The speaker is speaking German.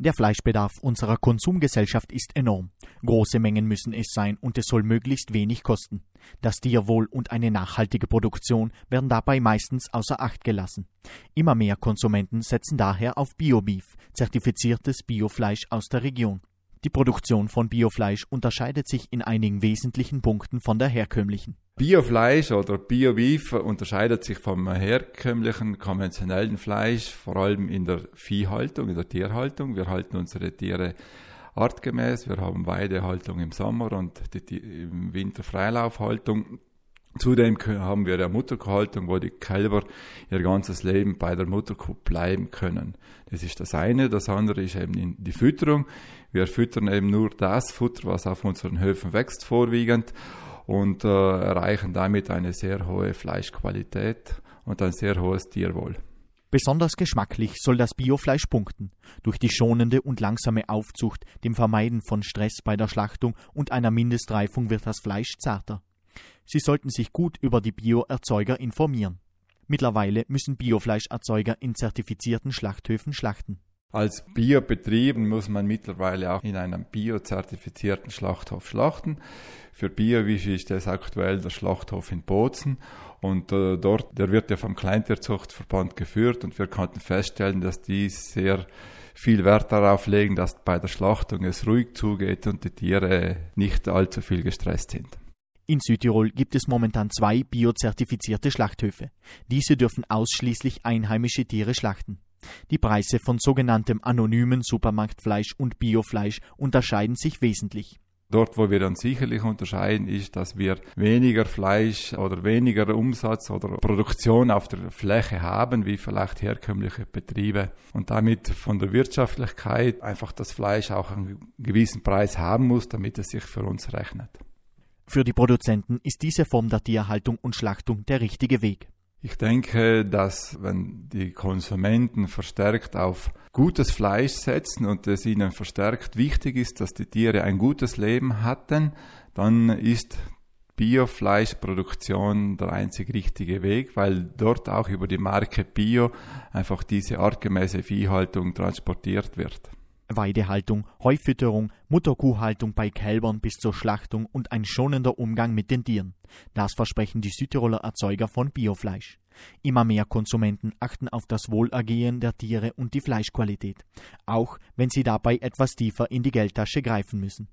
Der Fleischbedarf unserer Konsumgesellschaft ist enorm. Große Mengen müssen es sein und es soll möglichst wenig kosten. Das Tierwohl und eine nachhaltige Produktion werden dabei meistens außer Acht gelassen. Immer mehr Konsumenten setzen daher auf Biobeef, zertifiziertes Biofleisch aus der Region. Die Produktion von Biofleisch unterscheidet sich in einigen wesentlichen Punkten von der herkömmlichen. Biofleisch oder Biobeef unterscheidet sich vom herkömmlichen konventionellen Fleisch vor allem in der Viehhaltung, in der Tierhaltung. Wir halten unsere Tiere artgemäß. Wir haben Weidehaltung im Sommer und die, im Winter Freilaufhaltung. Zudem haben wir eine Mutterkuhhaltung, wo die Kälber ihr ganzes Leben bei der Mutterkuh bleiben können. Das ist das eine. Das andere ist eben die Fütterung. Wir füttern eben nur das Futter, was auf unseren Höfen wächst, vorwiegend und äh, erreichen damit eine sehr hohe Fleischqualität und ein sehr hohes Tierwohl. Besonders geschmacklich soll das Biofleisch punkten. Durch die schonende und langsame Aufzucht, dem Vermeiden von Stress bei der Schlachtung und einer Mindestreifung wird das Fleisch zarter. Sie sollten sich gut über die Bioerzeuger informieren. Mittlerweile müssen Biofleischerzeuger in zertifizierten Schlachthöfen schlachten. Als Biobetrieb muss man mittlerweile auch in einem biozertifizierten Schlachthof schlachten. Für Biowisch ist das aktuell der Schlachthof in Bozen und äh, dort, der wird ja vom Kleintierzuchtverband geführt und wir konnten feststellen, dass die sehr viel Wert darauf legen, dass bei der Schlachtung es ruhig zugeht und die Tiere nicht allzu viel gestresst sind. In Südtirol gibt es momentan zwei biozertifizierte Schlachthöfe. Diese dürfen ausschließlich einheimische Tiere schlachten. Die Preise von sogenanntem anonymen Supermarktfleisch und Biofleisch unterscheiden sich wesentlich. Dort, wo wir dann sicherlich unterscheiden, ist, dass wir weniger Fleisch oder weniger Umsatz oder Produktion auf der Fläche haben, wie vielleicht herkömmliche Betriebe. Und damit von der Wirtschaftlichkeit einfach das Fleisch auch einen gewissen Preis haben muss, damit es sich für uns rechnet. Für die Produzenten ist diese Form der Tierhaltung und Schlachtung der richtige Weg. Ich denke, dass wenn die Konsumenten verstärkt auf gutes Fleisch setzen und es ihnen verstärkt wichtig ist, dass die Tiere ein gutes Leben hatten, dann ist Biofleischproduktion der einzig richtige Weg, weil dort auch über die Marke Bio einfach diese artgemäße Viehhaltung transportiert wird. Weidehaltung, Heufütterung, Mutterkuhhaltung bei Kälbern bis zur Schlachtung und ein schonender Umgang mit den Tieren. Das versprechen die Südtiroler Erzeuger von Biofleisch. Immer mehr Konsumenten achten auf das Wohlergehen der Tiere und die Fleischqualität, auch wenn sie dabei etwas tiefer in die Geldtasche greifen müssen.